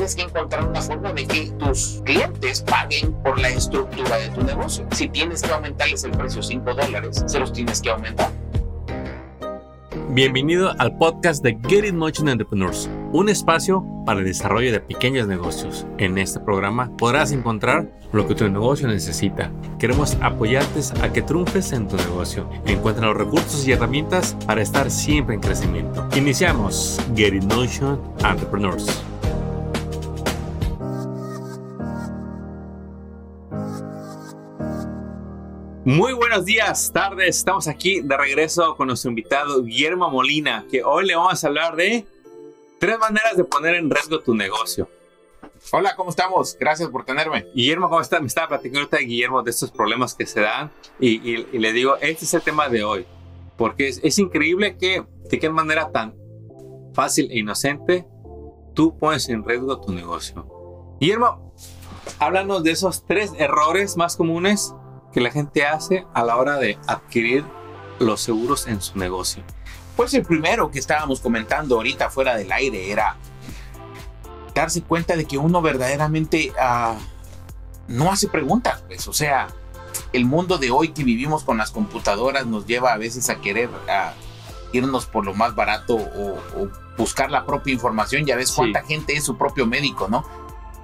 tienes que encontrar una forma de que tus clientes paguen por la estructura de tu negocio. Si tienes que aumentarles el precio 5 dólares, se los tienes que aumentar. Bienvenido al podcast de Get It Motion Entrepreneurs, un espacio para el desarrollo de pequeños negocios. En este programa podrás encontrar lo que tu negocio necesita. Queremos apoyarte a que triunfes en tu negocio. Encuentra los recursos y herramientas para estar siempre en crecimiento. Iniciamos Get It Motion Entrepreneurs. Muy buenos días, tardes. Estamos aquí de regreso con nuestro invitado Guillermo Molina, que hoy le vamos a hablar de tres maneras de poner en riesgo tu negocio. Hola, ¿cómo estamos? Gracias por tenerme. Guillermo, ¿cómo está? Me estaba platicando ahorita de Guillermo de estos problemas que se dan y, le digo, este es el tema de hoy, porque es, increíble que de qué manera tan fácil e inocente tú pones en riesgo tu negocio. Guillermo, háblanos de esos tres errores más comunes que la gente hace a la hora de adquirir los seguros en su negocio? Pues el primero que estábamos comentando ahorita fuera del aire era darse cuenta de que uno verdaderamente uh, no hace preguntas, pues, o sea, el mundo de hoy que vivimos con las computadoras nos lleva a veces a querer irnos por lo más barato o, buscar la propia información. Ya ves cuánta gente es su propio médico, ¿no?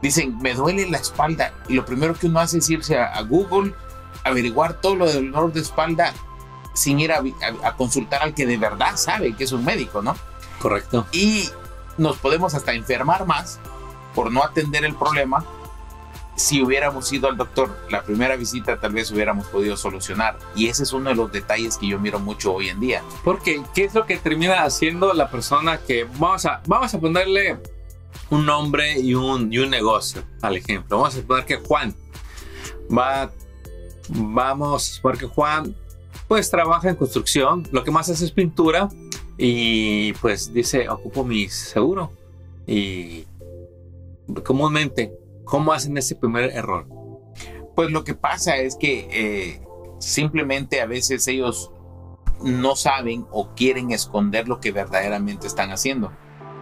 Dicen, me duele la espalda y lo primero que uno hace es irse a Google averiguar todo lo del dolor de espalda sin ir a, consultar al que de verdad sabe que es un médico, ¿no? Correcto. Y nos podemos hasta enfermar más por no atender el problema. Si hubiéramos ido al doctor, la primera visita tal vez hubiéramos podido solucionar. Y ese es uno de los detalles que yo miro mucho hoy en día. Porque, ¿qué es lo que termina haciendo la persona que, vamos a, vamos a ponerle un nombre y un, y un negocio al ejemplo? Vamos a suponer que Juan va Vamos, porque Juan pues trabaja en construcción, lo que más hace es pintura y pues dice, ocupo mi seguro. Y comúnmente, ¿cómo hacen ese primer error? Pues lo que pasa es que eh, simplemente a veces ellos no saben o quieren esconder lo que verdaderamente están haciendo.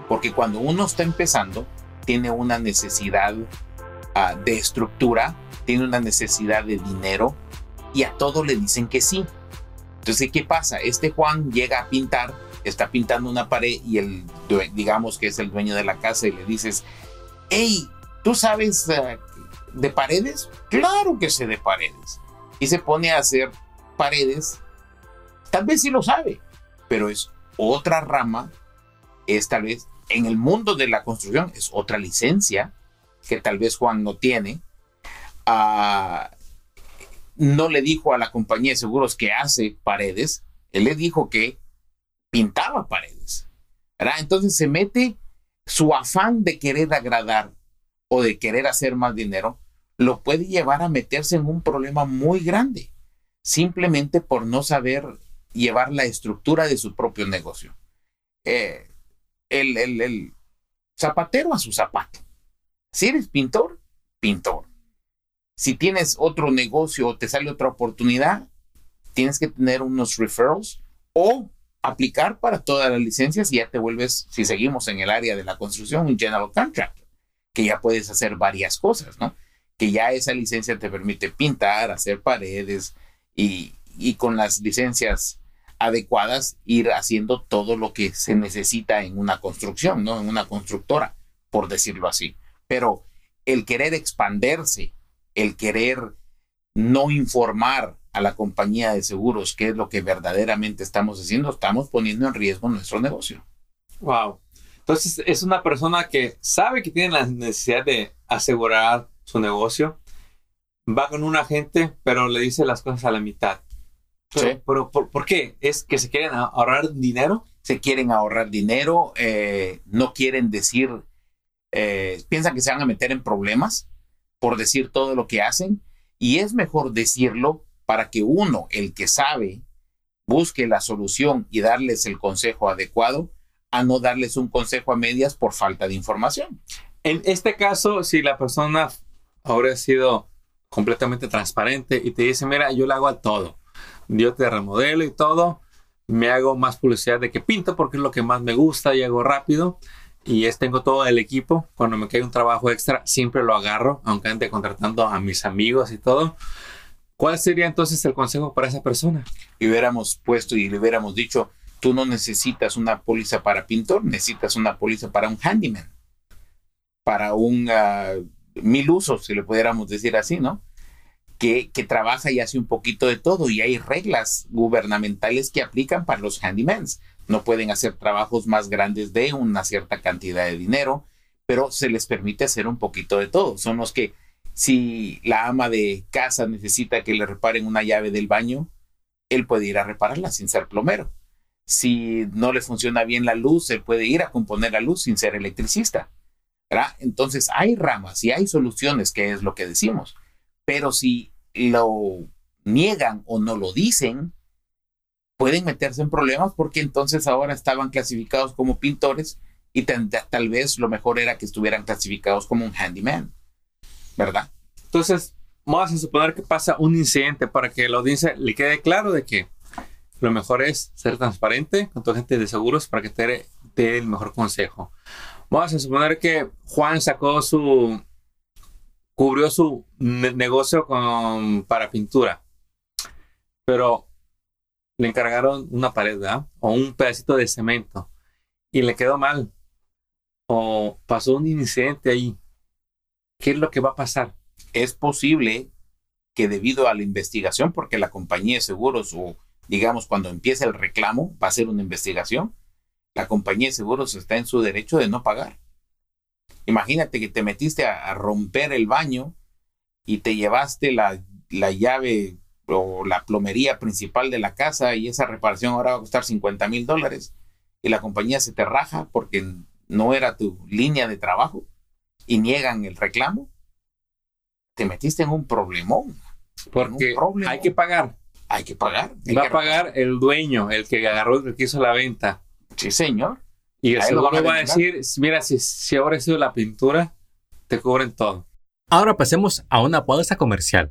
Porque cuando uno está empezando, tiene una necesidad ah, de estructura tiene una necesidad de dinero y a todo le dicen que sí. Entonces, ¿qué pasa? Este Juan llega a pintar, está pintando una pared y el, digamos que es el dueño de la casa y le dices, hey, ¿tú sabes eh, de paredes? Claro que sé de paredes. Y se pone a hacer paredes. Tal vez sí lo sabe, pero es otra rama, es tal vez en el mundo de la construcción, es otra licencia que tal vez Juan no tiene no le dijo a la compañía de seguros que hace paredes, él le dijo que pintaba paredes. Entonces se mete su afán de querer agradar o de querer hacer más dinero, lo puede llevar a meterse en un problema muy grande, simplemente por no saber llevar la estructura de su propio negocio. Eh, el, el zapatero a su zapato. Si eres pintor, pintor. Si tienes otro negocio o te sale otra oportunidad, tienes que tener unos referrals o aplicar para todas las licencias y ya te vuelves, si seguimos en el área de la construcción, un general contractor, que ya puedes hacer varias cosas, ¿no? Que ya esa licencia te permite pintar, hacer paredes y, y con las licencias adecuadas ir haciendo todo lo que se necesita en una construcción, ¿no? En una constructora, por decirlo así. Pero el querer expanderse el querer no informar a la compañía de seguros qué es lo que verdaderamente estamos haciendo, estamos poniendo en riesgo nuestro negocio. Wow. Entonces es una persona que sabe que tiene la necesidad de asegurar su negocio, va con un agente, pero le dice las cosas a la mitad. Pero, sí. pero ¿por, qué? ¿Es que se quieren ahorrar dinero? Se quieren ahorrar dinero, eh, no quieren decir, eh, piensan que se van a meter en problemas por decir todo lo que hacen y es mejor decirlo para que uno, el que sabe, busque la solución y darles el consejo adecuado a no darles un consejo a medias por falta de información. En este caso, si la persona ha sido completamente transparente y te dice, mira, yo le hago a todo, yo te remodelo y todo, me hago más publicidad de que pinto porque es lo que más me gusta y hago rápido, y es tengo todo el equipo. Cuando me cae un trabajo extra, siempre lo agarro, aunque ande contratando a mis amigos y todo. ¿Cuál sería entonces el consejo para esa persona? Y hubiéramos puesto y le hubiéramos dicho, tú no necesitas una póliza para pintor, necesitas una póliza para un handyman, para un ah, mil usos, si le pudiéramos decir así, ¿no? Que, que, trabaja y hace un poquito de todo y hay reglas gubernamentales que aplican para los handymans. No pueden hacer trabajos más grandes de una cierta cantidad de dinero, pero se les permite hacer un poquito de todo. Son los que si la ama de casa necesita que le reparen una llave del baño, él puede ir a repararla sin ser plomero. Si no le funciona bien la luz, él puede ir a componer la luz sin ser electricista. Entonces hay ramas y hay soluciones, que es lo que decimos. Pero si lo niegan o no lo dicen, pueden meterse en problemas porque entonces ahora estaban clasificados como pintores y tal vez lo mejor era que estuvieran clasificados como un handyman. ¿verdad? Entonces, vamos a suponer que pasa un incidente para que la audiencia le quede claro de que lo mejor es ser transparente con tu agente de seguros para que te dé el mejor consejo. Vamos a suponer que Juan sacó su, cubrió su negocio para pintura, pero le encargaron una pared, ¿verdad? O un pedacito de cemento y le quedó mal. O pasó un incidente ahí ¿Qué es lo que va a pasar? Es posible que debido a la investigación, porque la compañía de seguros o digamos cuando empieza el reclamo, va a ser una investigación, la compañía de seguros está en su derecho de no pagar. Imagínate que te metiste a, romper el baño y te llevaste la, la, llave o la plomería principal de la casa y esa reparación ahora va a costar 50 mil dólares y la compañía se te raja porque no era tu línea de trabajo y niegan el reclamo, te metiste en un problemón. Porque hay que pagar. Hay que pagar. Va a pagar el dueño, el que agarró, el que hizo la venta. Sí, señor. Y el seguro va a decir, mira, si, si ahora ha sido la pintura, te cubren todo. Ahora pasemos a una pausa comercial.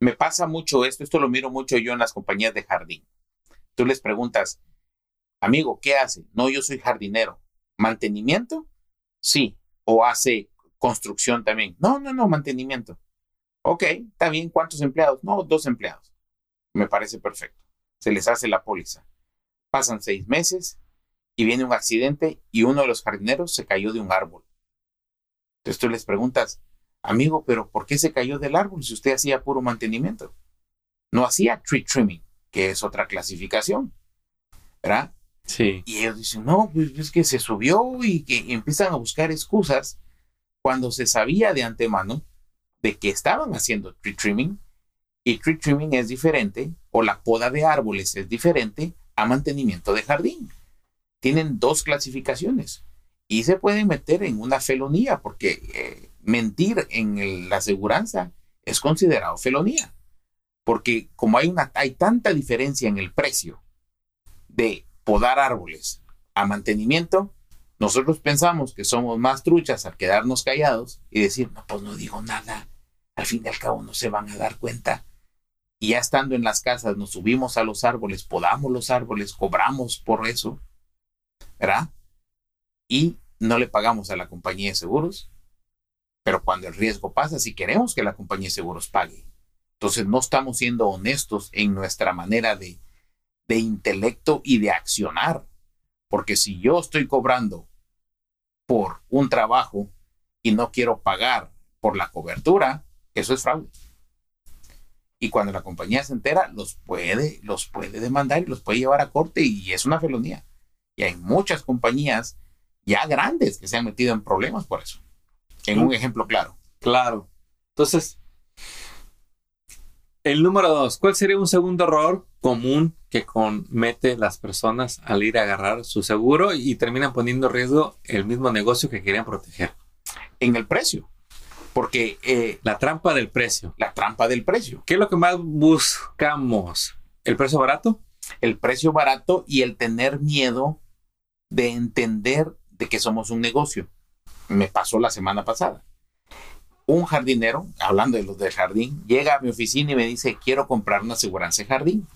me pasa mucho esto, esto lo miro mucho yo en las compañías de jardín. Tú les preguntas, amigo, ¿qué hace? No, yo soy jardinero. ¿Mantenimiento? Sí. ¿O hace construcción también? No, no, no, mantenimiento. Ok, está bien. ¿Cuántos empleados? No, dos empleados. Me parece perfecto. Se les hace la póliza. Pasan seis meses y viene un accidente y uno de los jardineros se cayó de un árbol. Entonces tú les preguntas, Amigo, pero ¿por qué se cayó del árbol si usted hacía puro mantenimiento? No hacía tree trimming, que es otra clasificación. ¿Verdad? Sí. Y ellos dicen, no, pues es que se subió y que empiezan a buscar excusas cuando se sabía de antemano de que estaban haciendo tree trimming y tree trimming es diferente o la poda de árboles es diferente a mantenimiento de jardín. Tienen dos clasificaciones y se pueden meter en una felonía porque eh, mentir en la aseguranza es considerado felonía. Porque como hay, hay tanta diferencia en el precio de podar árboles a mantenimiento, nosotros pensamos que somos más truchas al quedarnos callados y decir, no, pues no digo nada. Al fin y al cabo no se van a dar cuenta. Y ya estando en las casas, nos subimos a los árboles, podamos los árboles, cobramos por eso, ¿verdad? Y no le pagamos a la compañía de seguros pero cuando el riesgo pasa, si queremos que la compañía de seguros pague, entonces no estamos siendo honestos en nuestra manera de, de intelecto y de accionar. Porque si yo estoy cobrando por un trabajo y no quiero pagar por la cobertura, eso es fraude. Y cuando la compañía se entera, los puede, los puede demandar y los puede llevar a corte y es una felonía. Y hay muchas compañías ya grandes que se han metido en problemas por eso en un ejemplo claro. Claro. Entonces, el número dos, ¿cuál sería un segundo error común que comete las personas al ir a agarrar su seguro y terminan poniendo en riesgo el mismo negocio que querían proteger. En el precio. Porque eh, La trampa del precio. la trampa del precio, ¿Qué es lo que más buscamos? ¿El precio barato? el precio barato y el tener miedo de entender de que somos un negocio. Me pasó la semana pasada. Un jardinero, hablando de los del jardín, llega a mi oficina y me dice, quiero comprar una aseguranza de jardín.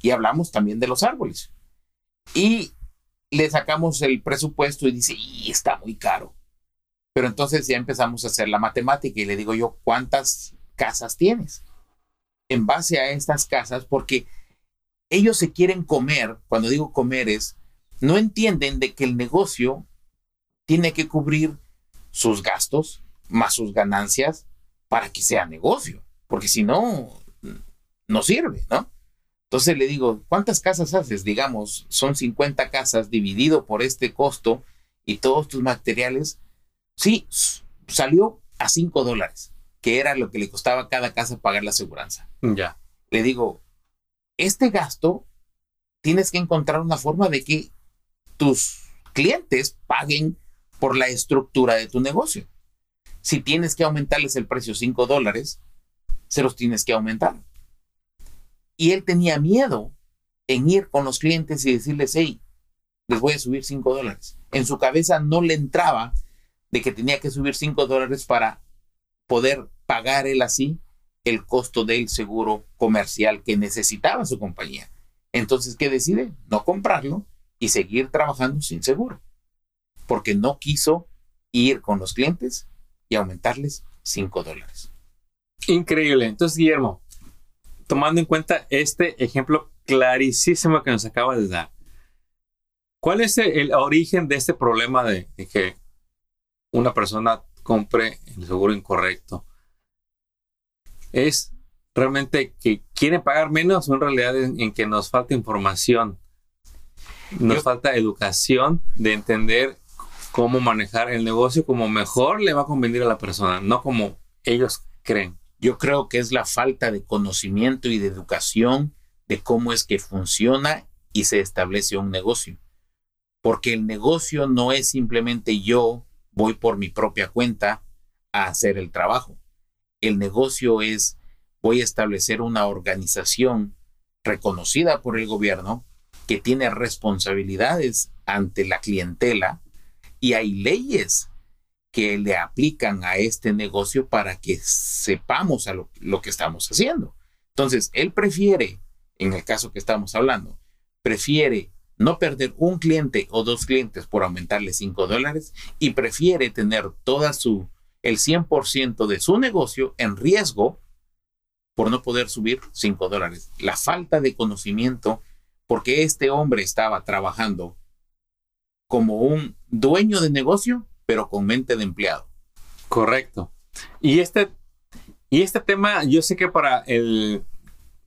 Y hablamos también de los árboles. Y le sacamos el presupuesto y dice, está muy caro. Pero entonces ya empezamos a hacer la matemática y le digo yo, ¿cuántas casas tienes? En base a estas casas, porque ellos se quieren comer, cuando digo comer es, no entienden de que el negocio tiene que cubrir sus gastos más sus ganancias para que sea negocio, porque si no, no sirve, ¿no? Entonces le digo, ¿cuántas casas haces? Digamos, son 50 casas dividido por este costo y todos tus materiales. Sí, salió a 5 dólares, que era lo que le costaba cada casa pagar la aseguranza Ya. le digo, este gasto tienes que encontrar una forma de que tus clientes paguen por la estructura de tu negocio. Si tienes que aumentarles el precio 5 dólares, se los tienes que aumentar. Y él tenía miedo en ir con los clientes y decirles, hey, les voy a subir 5 dólares. En su cabeza no le entraba de que tenía que subir 5 dólares para poder pagar él así el costo del seguro comercial que necesitaba su compañía. Entonces, ¿qué decide? No comprarlo y seguir trabajando sin seguro. Porque no quiso ir con los clientes y aumentarles 5 dólares. Increíble. Entonces, Guillermo, tomando en cuenta este ejemplo clarísimo que nos acaba de dar, ¿cuál es el, origen de este problema de, de que una persona compre el seguro incorrecto? ¿Es realmente que quieren pagar menos o en realidad en, en que nos falta información? Nos Yo- falta educación de entender cómo manejar el negocio como mejor le va a convenir a la persona, no como ellos creen. Yo creo que es la falta de conocimiento y de educación de cómo es que funciona y se establece un negocio. Porque el negocio no es simplemente yo voy por mi propia cuenta a hacer el trabajo. El negocio es voy a establecer una organización reconocida por el gobierno que tiene responsabilidades ante la clientela y hay leyes que le aplican a este negocio para que sepamos lo, lo que estamos haciendo. Entonces, él prefiere, en el caso que estamos hablando, prefiere no perder un cliente o dos clientes por aumentarle 5 dólares y prefiere tener toda su, el 100% de su negocio en riesgo por no poder subir 5 dólares. La falta de conocimiento, porque este hombre estaba trabajando como un dueño de negocio, pero con mente de empleado. Correcto. Y este, y este tema, yo sé que para el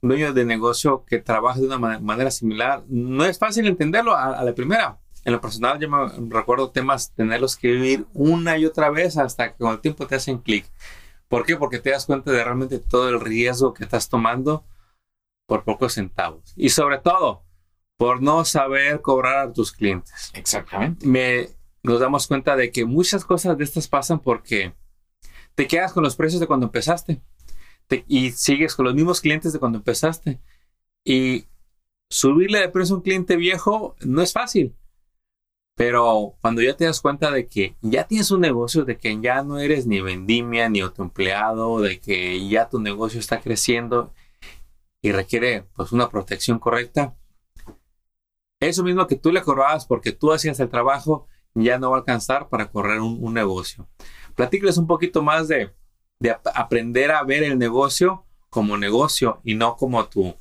dueño de negocio que trabaja de una ma- manera similar, no es fácil entenderlo a, a la primera. En lo personal, yo me recuerdo temas, tenerlos que vivir una y otra vez hasta que con el tiempo te hacen clic. ¿Por qué? Porque te das cuenta de realmente todo el riesgo que estás tomando por pocos centavos. Y sobre todo, por no saber cobrar a tus clientes Exactamente. me, nos damos cuenta de que muchas cosas de estas pasan porque te quedas con los precios de cuando empezaste Te- y sigues con los mismos clientes de cuando empezaste. Y subirle de precio a un cliente viejo no es fácil. Pero cuando ya te das cuenta de que ya tienes un negocio, de que ya no eres ni vendimia ni autoempleado, de que ya tu negocio está creciendo y requiere pues una protección correcta, eso mismo que tú le cobrabas porque tú hacías el trabajo, ya no va a alcanzar para correr un, negocio. Platícales un poquito más de, de ap- aprender a ver el negocio como negocio y no como tu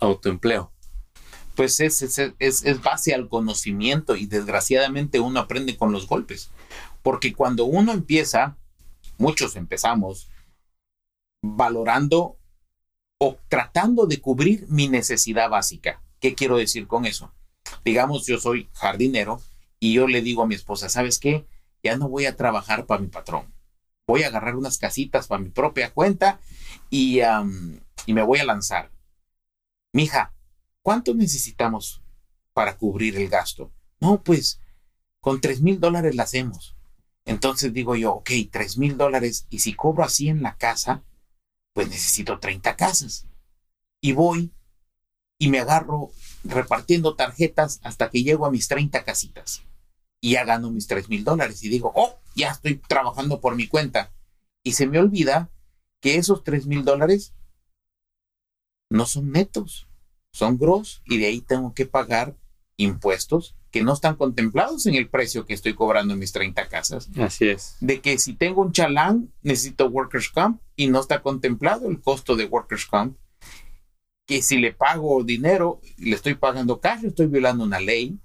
autoempleo. Pues es, es, es, es base al conocimiento y desgraciadamente uno aprende con los golpes. Porque cuando uno empieza, muchos empezamos valorando o tratando de cubrir mi necesidad básica. ¿Qué quiero decir con eso? Digamos, yo soy jardinero y yo le digo a mi esposa, ¿sabes qué? Ya no voy a trabajar para mi patrón. Voy a agarrar unas casitas para mi propia cuenta y, y me voy a lanzar. Mija, ¿cuánto necesitamos para cubrir el gasto? No, pues con tres mil dólares la hacemos. Entonces digo yo, ok, tres mil dólares y si cobro así en la casa, pues necesito 30 casas. Y voy y me agarro repartiendo tarjetas hasta que llego a mis 30 casitas. Y ya gano mis tres mil dólares y digo, oh, ya estoy trabajando por mi cuenta. Y se me olvida que esos tres mil dólares no son netos, son gross y de ahí tengo que pagar impuestos que no están contemplados en el precio que estoy cobrando en mis 30 casas. Así es. De que si tengo un chalán, necesito workers comp y no está contemplado el costo de workers comp. Que si le pago dinero, le estoy pagando cash, estoy violando una ley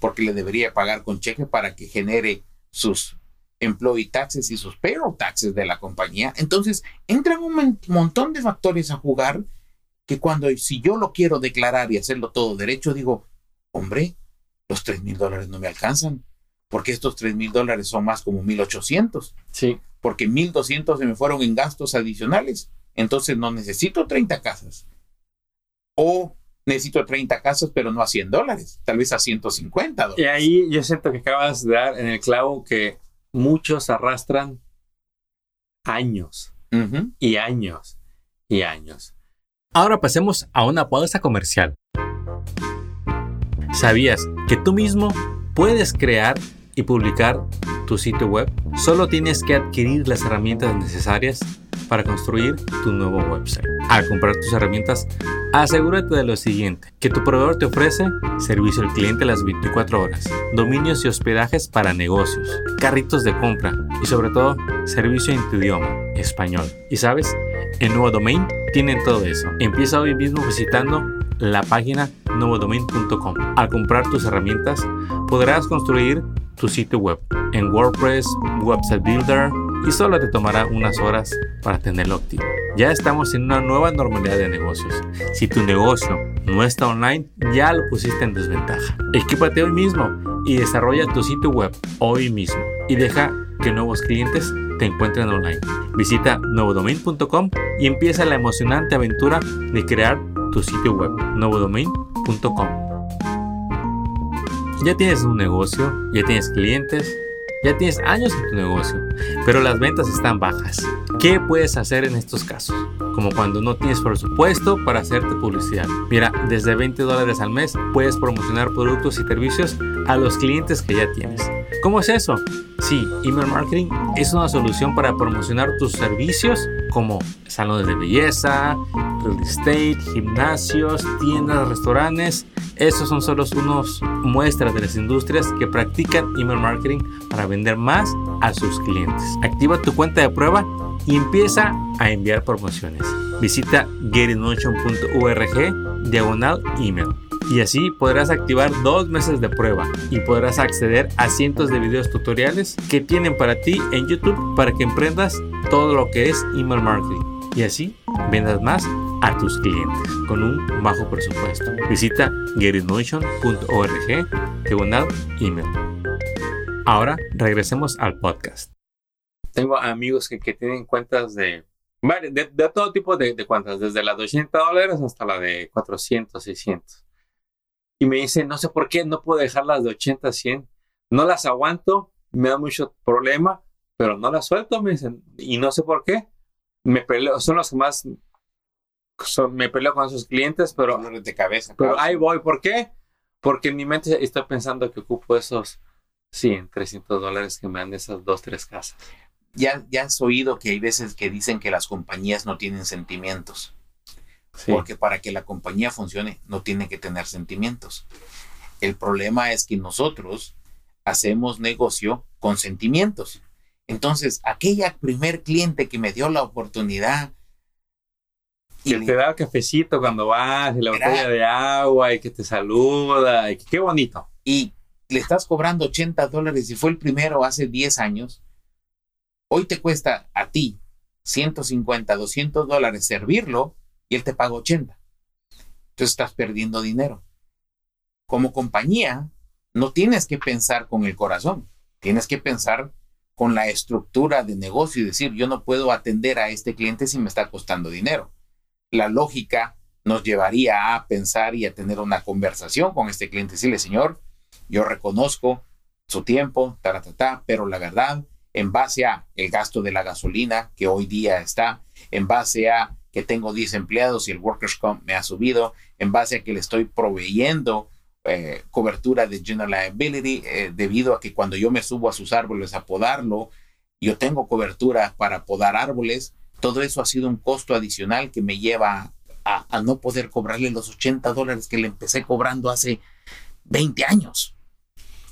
porque le debería pagar con cheque para que genere sus employee taxes y sus payroll taxes de la compañía. Entonces, entran un montón de factores a jugar que cuando si yo lo quiero declarar y hacerlo todo derecho, digo, hombre, los 3 mil dólares no me alcanzan, porque estos 3 mil dólares son más como 1.800. Sí. Porque 1.200 se me fueron en gastos adicionales. Entonces no necesito 30 casas. O necesito 30 casas, pero no a 100 dólares, tal vez a 150 dólares. Y ahí yo siento que acabas de dar en el clavo que muchos arrastran años y años y años. Ahora pasemos a una pausa comercial. ¿Sabías que tú mismo puedes crear y publicar tu sitio web? Solo tienes que adquirir las herramientas necesarias para construir tu nuevo website. Al comprar tus herramientas, asegúrate de lo siguiente, que tu proveedor te ofrece servicio al cliente las 24 horas, dominios y hospedajes para negocios, carritos de compra y sobre todo servicio en tu idioma, español. Y sabes, en Nuevo Domain tienen todo eso. Empieza hoy mismo visitando la página nuevodomain.com. Al comprar tus herramientas, podrás construir tu sitio web en WordPress, Website Builder, y solo te tomará unas horas para tenerlo activo. Ya estamos en una nueva normalidad de negocios. Si tu negocio no está online, ya lo pusiste en desventaja. Equípate hoy mismo y desarrolla tu sitio web hoy mismo y deja que nuevos clientes te encuentren online. Visita novodomain.com y empieza la emocionante aventura de crear tu sitio web novodomain.com. Ya tienes un negocio, ya tienes clientes, ya tienes años en tu negocio, pero las ventas están bajas. ¿Qué puedes hacer en estos casos? Como cuando no tienes presupuesto para hacerte publicidad. Mira, desde 20 dólares al mes puedes promocionar productos y servicios a los clientes que ya tienes. ¿Cómo es eso? Sí, email marketing es una solución para promocionar tus servicios como salones de belleza, real estate, gimnasios, tiendas, restaurantes. Esos son solo unos muestras de las industrias que practican email marketing para vender más a sus clientes. Activa tu cuenta de prueba y empieza a enviar promociones. Visita getinmotion.org diagonal email y así podrás activar dos meses de prueba y podrás acceder a cientos de videos tutoriales que tienen para ti en YouTube para que emprendas todo lo que es email marketing y así vendas más a tus clientes con un bajo presupuesto. Visita getinmotion.org diagonal email. Ahora regresemos al podcast. Tengo amigos que, que tienen cuentas de, de, de todo tipo de, de, cuentas, desde las de 80 dólares hasta la de 400, 600. Y me dicen, no sé por qué, no puedo dejar las de 80 a 100. No las aguanto, me da mucho problema, pero no las suelto, me dicen. Y no sé por qué. Me peleo, son los que más son, me peleo con esos clientes, pero, de cabeza, pero ahí voy. ¿Por qué? Porque en mi mente estoy pensando que ocupo esos 100, 300 dólares que me dan esas dos, tres casas. Ya, ya has oído que hay veces que dicen que las compañías no tienen sentimientos. Sí. Porque para que la compañía funcione no tiene que tener sentimientos. El problema es que nosotros hacemos negocio con sentimientos. Entonces, aquella primer cliente que me dio la oportunidad y que te da el cafecito cuando vas, y la botella de agua, y que te saluda, y que, qué bonito. Y le estás cobrando 80 dólares y fue el primero hace 10 años. Hoy te cuesta a ti 150, 200 dólares servirlo y él te paga 80. Entonces estás perdiendo dinero. Como compañía, no tienes que pensar con el corazón, tienes que pensar con la estructura de negocio y decir, yo no puedo atender a este cliente si me está costando dinero la lógica nos llevaría a pensar y a tener una conversación con este cliente. Decirle, señor, yo reconozco su tiempo, taratata, pero la verdad, en base a el gasto de la gasolina que hoy día está, en base a que tengo 10 empleados y el Workers' Comp me ha subido, en base a que le estoy proveyendo eh, cobertura de General Liability, eh, debido a que cuando yo me subo a sus árboles a podarlo, yo tengo cobertura para podar árboles, todo eso ha sido un costo adicional que me lleva a, a no poder cobrarle los 80 dólares que le empecé cobrando hace 20 años.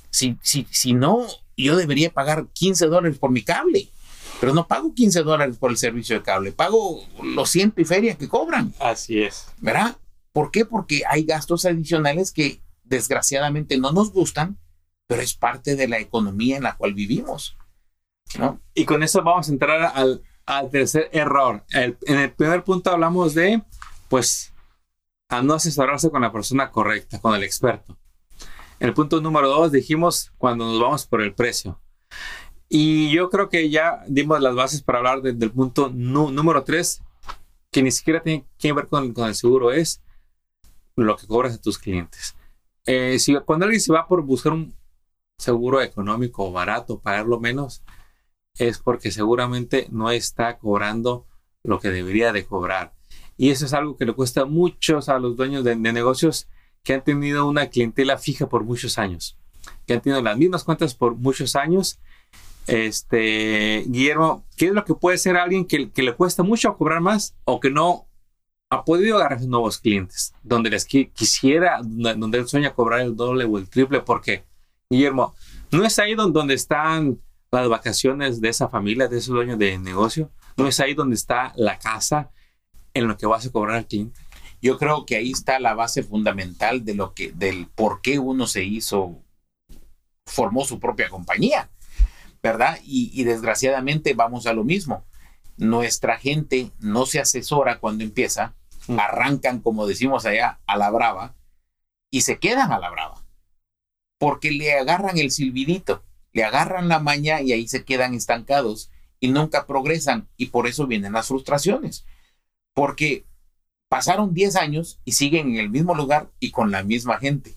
Si, si, si no, yo debería pagar 15 dólares por mi cable pero no pago 15 dólares por el servicio de cable, pago los ciento y feria que cobran. Así es. ¿Verdad? ¿Por qué? Porque hay gastos adicionales que desgraciadamente no nos gustan, pero es parte de la economía en la cual vivimos. ¿no? Y con eso vamos a entrar al, al tercer error. en el primer punto hablamos de, pues, a no asesorarse con la persona correcta, con el experto. En el punto número dos dijimos cuando nos vamos por el precio. Y yo creo que ya dimos las bases para hablar del punto número 3, que ni siquiera tiene que ver con, con, el seguro, es lo que cobras a tus clientes. Eh, si, cuando alguien se va por buscar un seguro económico o barato, pagarlo menos, es porque seguramente no está cobrando lo que debería de cobrar. Y eso es algo que le cuesta mucho a los dueños de, de negocios que han tenido una clientela fija por muchos años, que han tenido las mismas cuentas por muchos años este, Guillermo, ¿qué es lo que puede ser alguien que, le cuesta mucho cobrar más o que no ha podido agarrar nuevos clientes? Donde les quisiera, donde él sueña cobrar el doble o el triple, porque, Guillermo, ¿no es ahí donde están las vacaciones de esa familia, de ese dueño de negocio? ¿No es ahí donde está la casa en lo que vas a cobrar al cliente? Yo creo que ahí está la base fundamental de lo que, del por qué uno se hizo, formó su propia compañía ¿verdad? Y, desgraciadamente vamos a lo mismo. Nuestra gente no se asesora cuando empieza, mm. arrancan, como decimos allá, a la brava y se quedan a la brava. Porque le agarran el silbidito, le agarran la maña y ahí se quedan estancados y nunca progresan. Y por eso vienen las frustraciones. Porque pasaron 10 años y siguen en el mismo lugar y con la misma gente.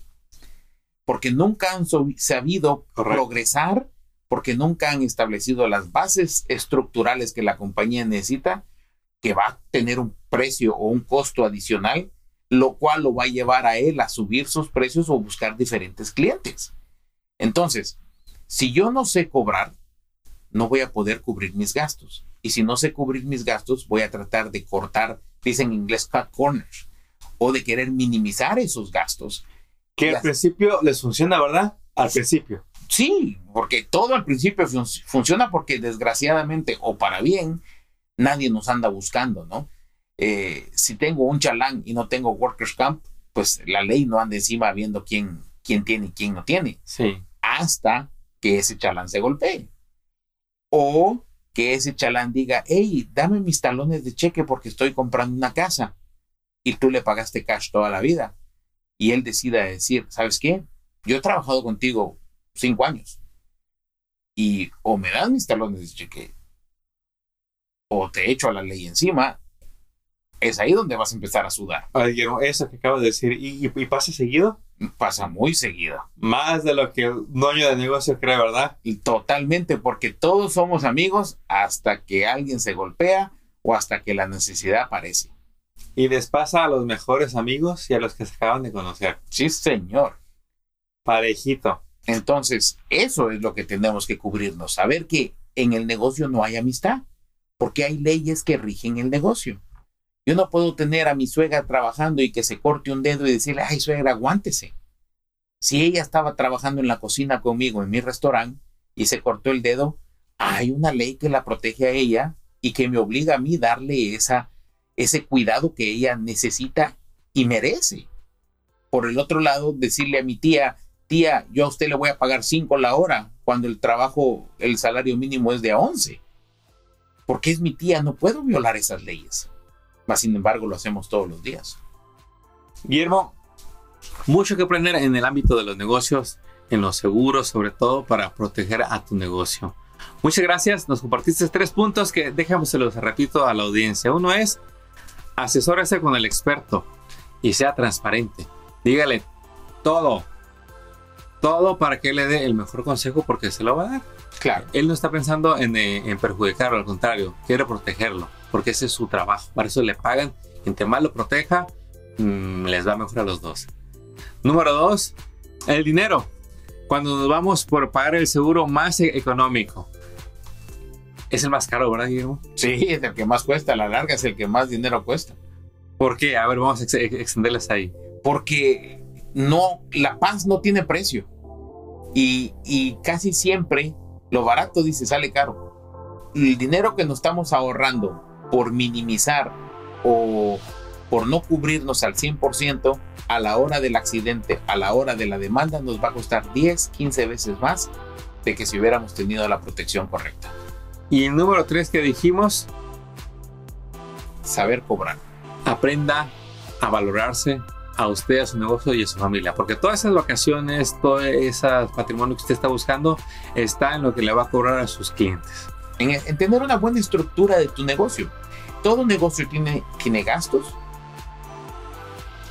Porque nunca han sabido progresar porque nunca han establecido las bases estructurales que la compañía necesita, que va a tener un precio o un costo adicional, lo cual lo va a llevar a él a subir sus precios o buscar diferentes clientes. Entonces, si yo no sé cobrar, no voy a poder cubrir mis gastos. Y si no sé cubrir mis gastos, voy a tratar de cortar, dicen en inglés, cut corners, o de querer minimizar esos gastos. Que al principio les funciona, ¿verdad? Al principio. Sí, porque todo al principio funciona porque desgraciadamente o para bien, nadie nos anda buscando, ¿no? Eh, si tengo un chalán y no tengo workers camp, pues la ley no anda encima viendo quién, quién tiene y quién no tiene. Sí. Hasta que ese chalán se golpee. O que ese chalán diga, hey, dame mis talones de cheque porque estoy comprando una casa. Y tú le pagaste cash toda la vida. Y él decida decir, ¿sabes qué? Yo he trabajado contigo cinco años. Y o me dan mis talones de cheque o te echo a la ley encima, es ahí donde vas a empezar a sudar. eso que acabas de decir, ¿y, pasa seguido? Pasa muy seguido. Más de lo que el dueño de negocio cree, ¿verdad? Y totalmente, porque todos somos amigos hasta que alguien se golpea o hasta que la necesidad aparece. Y les pasa a los mejores amigos y a los que se acaban de conocer. Sí, señor. Parejito. Entonces, eso es lo que tenemos que cubrirnos, saber que en el negocio no hay amistad, porque hay leyes que rigen el negocio. Yo no puedo tener a mi suegra trabajando y que se corte un dedo y decirle, ay suegra, aguántese. Si ella estaba trabajando en la cocina conmigo en mi restaurante y se cortó el dedo, hay una ley que la protege a ella y que me obliga a mí darle esa, ese cuidado que ella necesita y merece. Por el otro lado, decirle a mi tía, tía, yo a usted le voy a pagar 5 la hora cuando el trabajo, el salario mínimo es de a 11. Porque es mi tía, no puedo violar esas leyes. Mas, sin embargo, lo hacemos todos los días. Guillermo, mucho que aprender en el ámbito de los negocios, en los seguros, sobre todo para proteger a tu negocio. Muchas gracias, nos compartiste tres puntos que dejamos, se los repito a la audiencia. Uno es, asesórese con el experto. y sea transparente. Dígale todo, todo para que le dé el mejor consejo porque se lo va a dar. Claro. Él no está pensando en, eh, en perjudicarlo, al contrario, quiere protegerlo, porque ese es su trabajo. Para eso le pagan. Entre más lo proteja, mm, les va mejor a los dos. Número dos, el dinero. Cuando nos vamos por pagar el seguro más e- económico. Es el más caro, ¿verdad, Guillermo? Sí, es el que más cuesta. A la larga es el que más dinero cuesta. ¿Por qué? A ver, vamos a ex- extenderles ahí. Porque no, la paz no tiene precio. Y, y casi siempre lo barato, dice, sale caro. El dinero que nos estamos ahorrando por minimizar o por no cubrirnos al 100% a la hora del accidente, a la hora de la demanda, nos va a costar 10, 15 veces más de que si hubiéramos tenido la protección correcta. Y el número tres que dijimos, Saber cobrar. aprenda a valorarse a usted, a su negocio y a su familia. Porque todas esas vacaciones, todo ese patrimonio que usted está buscando, está en lo que le va a cobrar a sus clientes. en, en tener una buena estructura de tu negocio. Todo negocio tiene, tiene gastos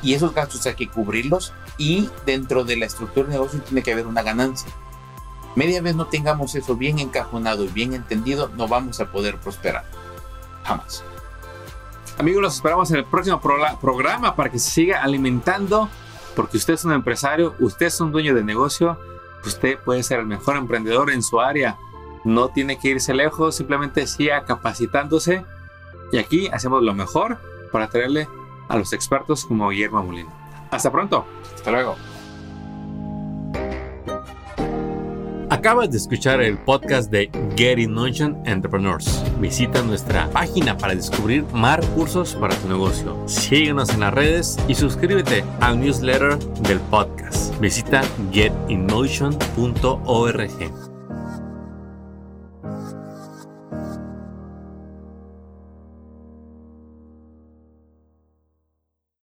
y esos gastos hay que cubrirlos y dentro de la estructura del negocio tiene que haber una ganancia. Media vez no tengamos eso bien encajonado y bien entendido, no vamos a poder prosperar. Jamás. Amigos, los esperamos en el próximo programa para que se siga alimentando, porque usted es un empresario, usted es un dueño de negocio, usted puede ser el mejor emprendedor en su área. No tiene que irse lejos, simplemente siga capacitándose. Y aquí hacemos lo mejor para traerle a los expertos como Guillermo Molina. Hasta pronto. Hasta luego. Acabas de escuchar el podcast de Get in Motion Entrepreneurs. Visita nuestra página para descubrir más recursos para tu negocio. Síguenos en las redes y suscríbete al newsletter del podcast. Visita getinmotion.org.